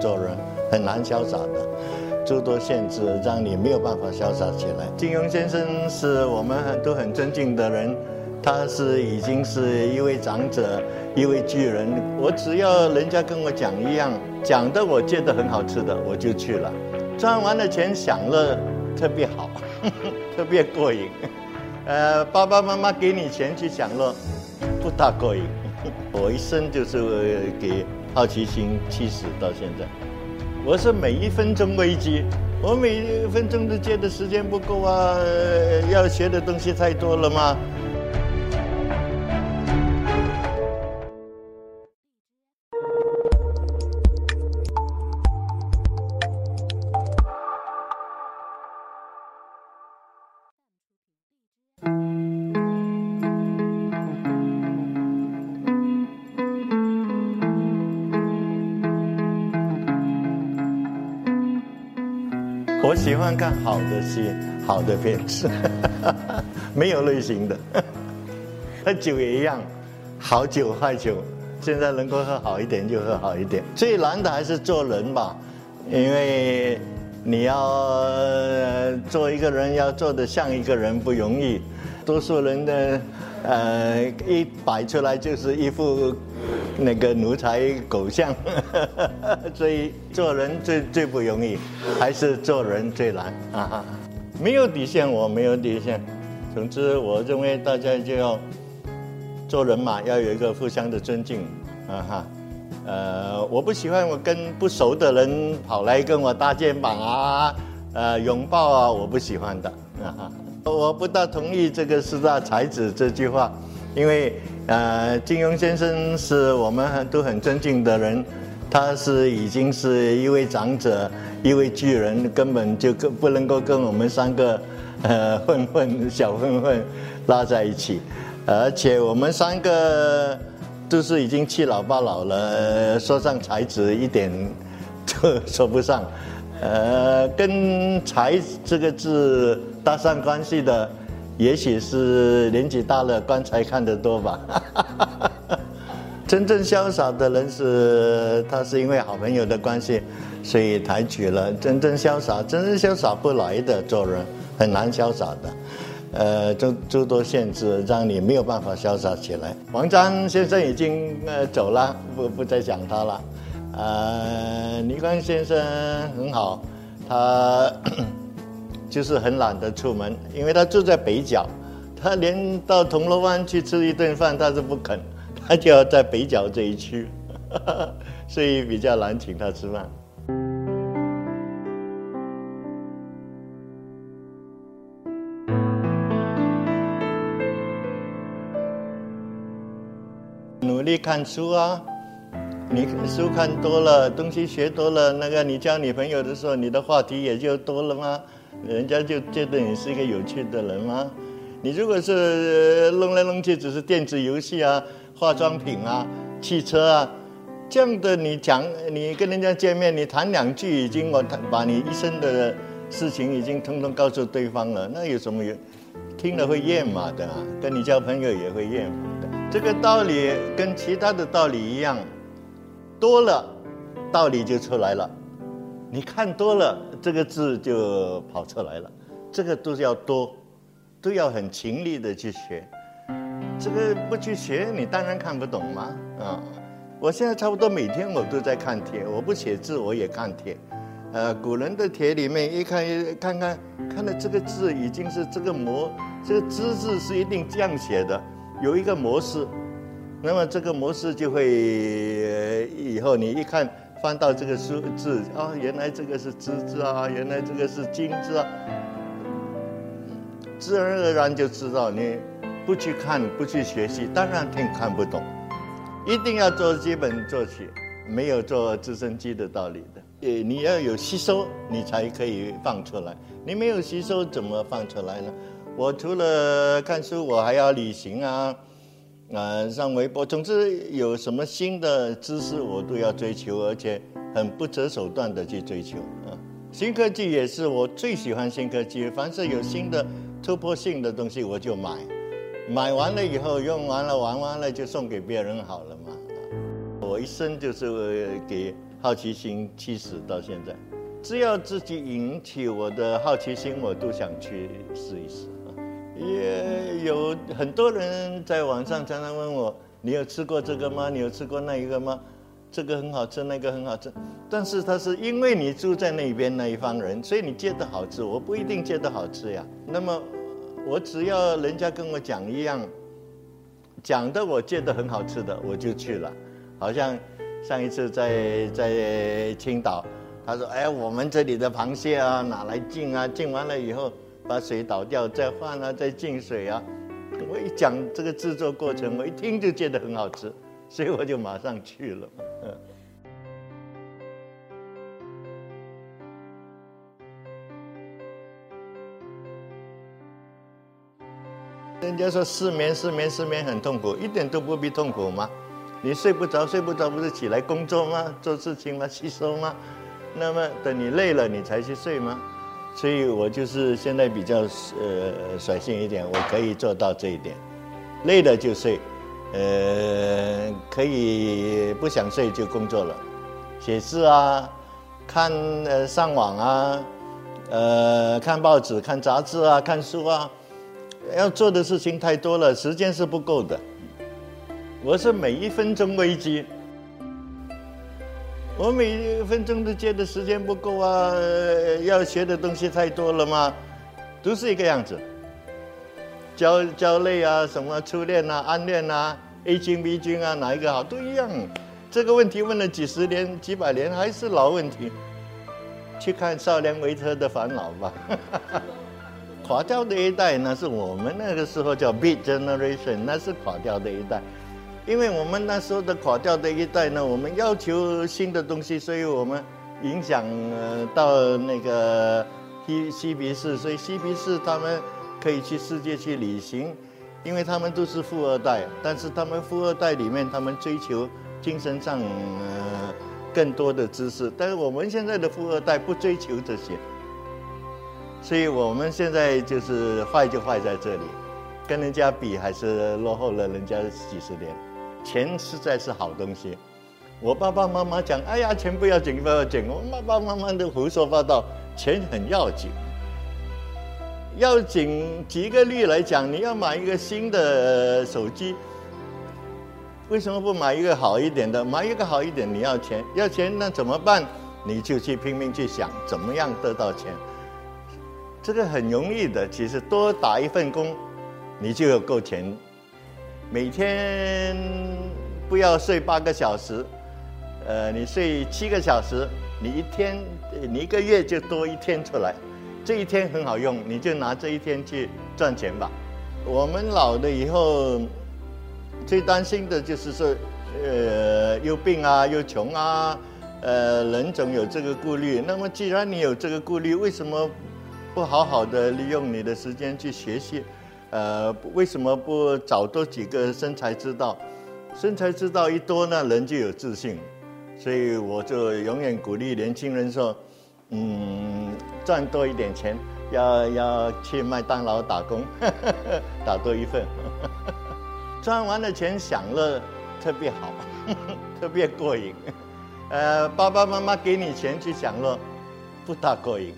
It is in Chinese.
做人很难潇洒的，诸多限制让你没有办法潇洒起来。金庸先生是我们很都很尊敬的人，他是已经是一位长者，一位巨人。我只要人家跟我讲一样，讲的我觉得很好吃的，我就去了。赚完了钱享乐特别好，特别过瘾。呃，爸爸妈妈给你钱去享乐，不大过瘾。我一生就是给好奇心驱使到现在。我是每一分钟危机，我每一分钟都觉得时间不够啊，要学的东西太多了吗？我喜欢看好的戏，好的片子，没有类型的。喝酒也一样，好酒坏酒，现在能够喝好一点就喝好一点。最难的还是做人吧，因为你要做一个人，要做的像一个人不容易。多数人的呃一摆出来就是一副。那个奴才狗相，所以做人最最不容易，还是做人最难啊！没有底线，我没有底线。总之，我认为大家就要做人嘛，要有一个互相的尊敬啊哈。呃，我不喜欢我跟不熟的人跑来跟我搭肩膀啊，呃，拥抱啊，我不喜欢的啊哈。我不大同意这个四大才子这句话，因为。呃，金庸先生是我们很都很尊敬的人，他是已经是一位长者，一位巨人，根本就跟不能够跟我们三个呃混混小混混拉在一起，而且我们三个都是已经七老八老了，说上才子一点都说不上，呃，跟才这个字搭上关系的。也许是年纪大了，棺材看得多吧。真正潇洒的人是他是因为好朋友的关系，所以抬举了。真正潇洒，真正潇洒不来的做人很难潇洒的。呃，诸诸多限制让你没有办法潇洒起来。王章先生已经呃走了，不不再讲他了。呃，倪匡先生很好，他。就是很懒得出门，因为他住在北角，他连到铜锣湾去吃一顿饭他是不肯，他就要在北角这一区，所以比较难请他吃饭。努力看书啊，你书看多了，东西学多了，那个你交女朋友的时候，你的话题也就多了吗？人家就觉得你是一个有趣的人吗？你如果是弄来弄去只是电子游戏啊、化妆品啊、汽车啊这样的，你讲你跟人家见面，你谈两句已经我把你一生的事情已经通通告诉对方了，那有什么有听了会厌嘛的？跟你交朋友也会厌的。这个道理跟其他的道理一样，多了道理就出来了。你看多了。这个字就跑出来了，这个都是要多，都要很勤力的去学。这个不去学，你当然看不懂嘛。啊，我现在差不多每天我都在看帖，我不写字我也看帖。呃，古人的帖里面一看，看看看到这个字已经是这个模，这个“之”字是一定这样写的，有一个模式。那么这个模式就会以后你一看。翻到这个数字啊，原来这个是“之”字啊，原来这个是“金”字啊，自然而然就知道。你不去看，不去学习，当然听看不懂。一定要做基本做起，没有做直升机的道理的。呃，你要有吸收，你才可以放出来。你没有吸收，怎么放出来呢？我除了看书，我还要旅行啊。啊，上微博，总之有什么新的知识，我都要追求，而且很不择手段的去追求啊。新科技也是我最喜欢新科技，凡是有新的突破性的东西，我就买。买完了以后，用完了玩完了就送给别人好了嘛。我一生就是给好奇心驱使到现在。只要自己引起我的好奇心，我都想去试一试。也有很多人在网上常常问我：“你有吃过这个吗？你有吃过那一个吗？这个很好吃，那个很好吃。”但是他是因为你住在那边那一方人，所以你觉得好吃，我不一定觉得好吃呀。那么我只要人家跟我讲一样，讲的我觉得很好吃的，我就去了。好像上一次在在青岛。他说：“哎，我们这里的螃蟹啊，拿来进啊，进完了以后把水倒掉，再换啊，再浸水啊。”我一讲这个制作过程，我一听就觉得很好吃，所以我就马上去了。嗯。人家说失眠，失眠，失眠很痛苦，一点都不必痛苦吗？你睡不着，睡不着不是起来工作吗？做事情吗？吸收吗？那么等你累了，你才去睡吗？所以我就是现在比较呃率性一点，我可以做到这一点，累了就睡，呃，可以不想睡就工作了，写字啊，看呃上网啊，呃看报纸、看杂志啊、看书啊，要做的事情太多了，时间是不够的。我是每一分钟危机。我每一分钟都觉得时间不够啊，要学的东西太多了嘛，都是一个样子。焦焦虑啊，什么初恋啊、暗恋啊、A 君 B 君啊，哪一个好都一样。这个问题问了几十年、几百年还是老问题。去看少年维特的烦恼吧。垮掉的一代，那是我们那个时候叫 Beat Generation，那是垮掉的一代。因为我们那时候的垮掉的一代呢，我们要求新的东西，所以我们影响呃到那个西西比士，所以西比士他们可以去世界去旅行，因为他们都是富二代，但是他们富二代里面，他们追求精神上呃更多的知识，但是我们现在的富二代不追求这些，所以我们现在就是坏就坏在这里，跟人家比还是落后了人家几十年。钱实在是好东西，我爸爸妈妈讲：“哎呀，钱不要紧，不要紧。”我爸爸妈妈都胡说八道，钱很要紧。要紧，举个例来讲，你要买一个新的手机，为什么不买一个好一点的？买一个好一点，你要钱，要钱那怎么办？你就去拼命去想怎么样得到钱。这个很容易的，其实多打一份工，你就有够钱。每天不要睡八个小时，呃，你睡七个小时，你一天，你一个月就多一天出来，这一天很好用，你就拿这一天去赚钱吧。我们老了以后，最担心的就是说，呃，又病啊，又穷啊，呃，人总有这个顾虑。那么既然你有这个顾虑，为什么不好好的利用你的时间去学习？呃，为什么不找多几个生财之道？生财之道一多呢，人就有自信。所以我就永远鼓励年轻人说：“嗯，赚多一点钱，要要去麦当劳打工，打多一份。赚完了钱享乐特别好，特别过瘾。呃，爸爸妈妈给你钱去享乐，不大过瘾。”